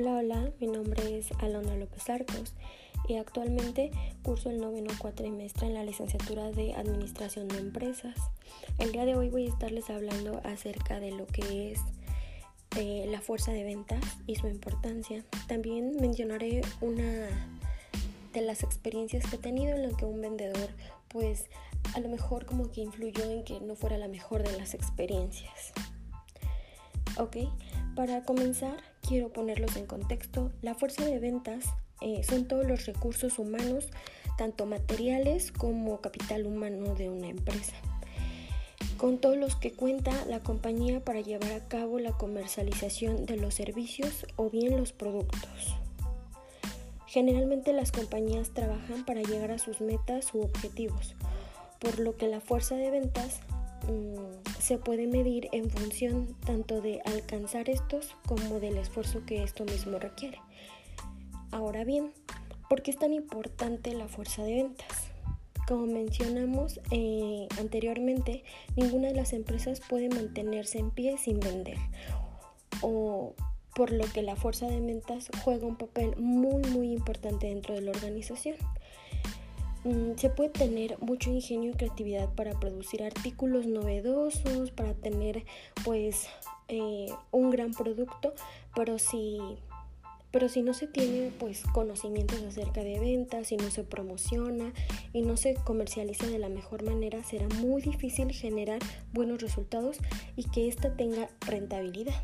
Hola, hola, mi nombre es Alondra López Arcos y actualmente curso el noveno cuatrimestre en la licenciatura de Administración de Empresas. El día de hoy voy a estarles hablando acerca de lo que es eh, la fuerza de ventas y su importancia. También mencionaré una de las experiencias que he tenido en la que un vendedor pues a lo mejor como que influyó en que no fuera la mejor de las experiencias. Ok, para comenzar quiero ponerlos en contexto. La fuerza de ventas eh, son todos los recursos humanos, tanto materiales como capital humano de una empresa, con todos los que cuenta la compañía para llevar a cabo la comercialización de los servicios o bien los productos. Generalmente las compañías trabajan para llegar a sus metas u objetivos, por lo que la fuerza de ventas Mm, se puede medir en función tanto de alcanzar estos como del esfuerzo que esto mismo requiere. Ahora bien, ¿por qué es tan importante la fuerza de ventas? Como mencionamos eh, anteriormente, ninguna de las empresas puede mantenerse en pie sin vender, o por lo que la fuerza de ventas juega un papel muy muy importante dentro de la organización. Mm, se puede tener mucho ingenio y creatividad para producir artículos novedosos, para tener pues eh, un gran producto, pero si, pero si no se tiene pues conocimientos acerca de ventas, si no se promociona y no se comercializa de la mejor manera, será muy difícil generar buenos resultados y que ésta tenga rentabilidad.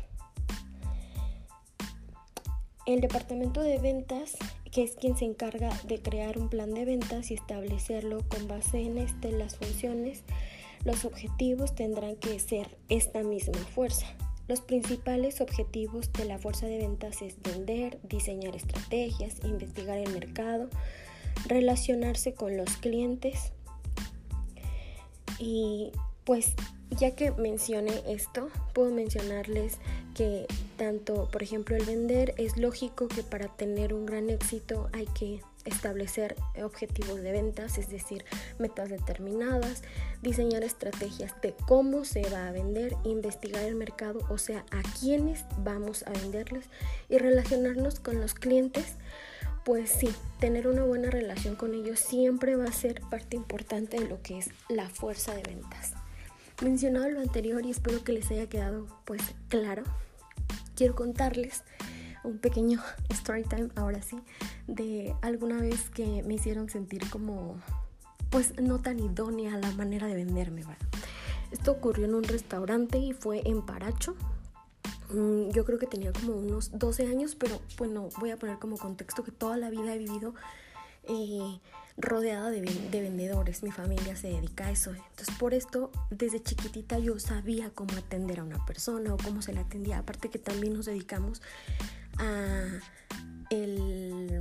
El departamento de ventas que es quien se encarga de crear un plan de ventas y establecerlo con base en este las funciones. Los objetivos tendrán que ser esta misma fuerza. Los principales objetivos de la fuerza de ventas es vender, diseñar estrategias, investigar el mercado, relacionarse con los clientes y pues ya que mencioné esto, puedo mencionarles que tanto, por ejemplo, el vender es lógico que para tener un gran éxito hay que establecer objetivos de ventas, es decir, metas determinadas, diseñar estrategias de cómo se va a vender, investigar el mercado, o sea, a quiénes vamos a venderles y relacionarnos con los clientes. Pues sí, tener una buena relación con ellos siempre va a ser parte importante de lo que es la fuerza de ventas. Mencionado lo anterior y espero que les haya quedado pues claro, quiero contarles un pequeño story time, ahora sí, de alguna vez que me hicieron sentir como, pues no tan idónea la manera de venderme, Esto ocurrió en un restaurante y fue en Paracho. Mm, yo creo que tenía como unos 12 años, pero bueno, voy a poner como contexto que toda la vida he vivido eh, rodeada de, vendedores. Mi familia se dedica a eso. Entonces, por esto, desde chiquitita yo sabía cómo atender a una persona o cómo se le atendía. Aparte que también nos dedicamos a el,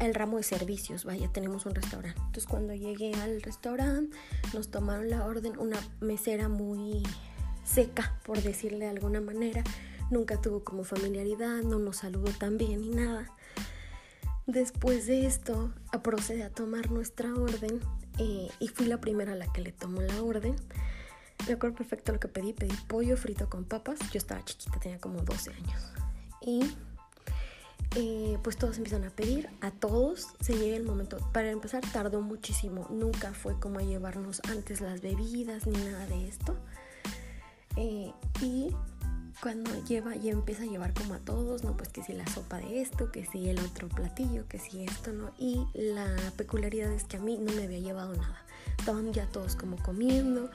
el ramo de servicios. Vaya, tenemos un restaurante. Entonces, cuando llegué al restaurante, nos tomaron la orden una mesera muy seca, por decirle de alguna manera. Nunca tuvo como familiaridad, no nos saludó tan bien ni nada. Después de esto, procede a tomar nuestra orden eh, y fui la primera a la que le tomó la orden. Me acuerdo perfecto lo que pedí, pedí pollo frito con papas. Yo estaba chiquita, tenía como 12 años. Y eh, pues todos empiezan a pedir, a todos se llega el momento. Para empezar tardó muchísimo, nunca fue como llevarnos antes las bebidas ni nada de esto. Eh, y cuando lleva y empieza a llevar como a todos, ¿no? Pues que si la sopa de esto, que si el otro platillo, que si esto, ¿no? Y la peculiaridad es que a mí no me había llevado nada. Estaban ya todos como comiendo.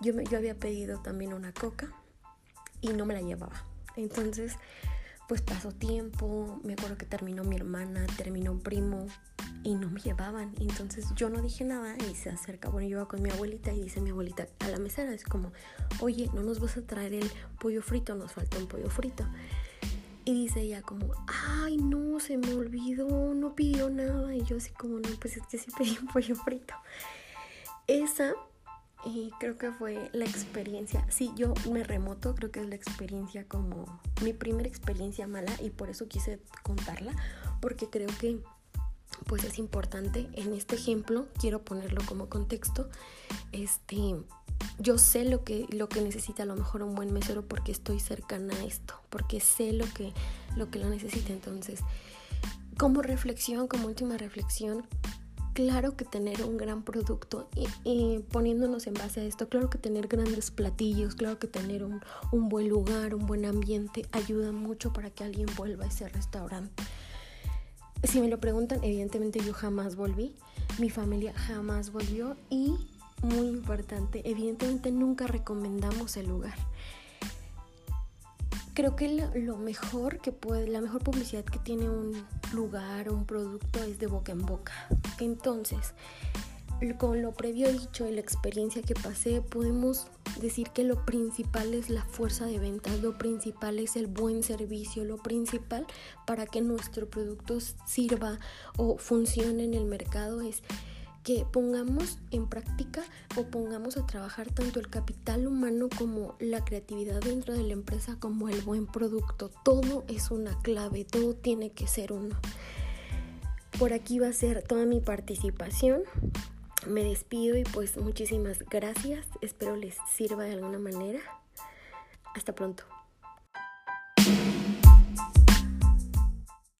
Yo, me, yo había pedido también una coca y no me la llevaba. Entonces, pues pasó tiempo, me acuerdo que terminó mi hermana, terminó un primo y no me llevaban. Entonces yo no dije nada y se acerca, bueno, yo iba con mi abuelita y dice mi abuelita a la mesera, es como, oye, no nos vas a traer el pollo frito, nos falta un pollo frito. Y dice ella como, ay, no, se me olvidó, no pidió nada. Y yo así como, no, pues es que sí pedí un pollo frito. Esa y creo que fue la experiencia, sí, yo me remoto, creo que es la experiencia como mi primera experiencia mala y por eso quise contarla, porque creo que pues es importante. En este ejemplo quiero ponerlo como contexto. Este, yo sé lo que, lo que necesita a lo mejor un buen mesero porque estoy cercana a esto, porque sé lo que, lo que lo necesita. Entonces, como reflexión, como última reflexión, claro que tener un gran producto y, poniéndonos en base a esto, claro que tener grandes platillos, claro que tener un, un, buen lugar, un buen ambiente ayuda mucho para que alguien vuelva a ese restaurante. Si me lo preguntan, evidentemente yo jamás volví, mi familia jamás volvió y muy importante, evidentemente nunca recomendamos el lugar creo que lo, mejor que puede, la mejor publicidad que tiene un lugar o un producto es de boca en boca. Entonces, con lo previo dicho y la experiencia que pasé, podemos decir que lo principal es la fuerza de ventas, lo principal es el buen servicio, lo principal para que nuestro producto sirva o funcione en el mercado es que pongamos en práctica o pongamos a trabajar tanto el capital humano como la creatividad dentro de la empresa como el buen producto. Todo es una clave, todo tiene que ser uno. Por aquí va a ser toda mi participación. Me despido y pues muchísimas gracias. Espero les sirva de alguna manera. Hasta pronto.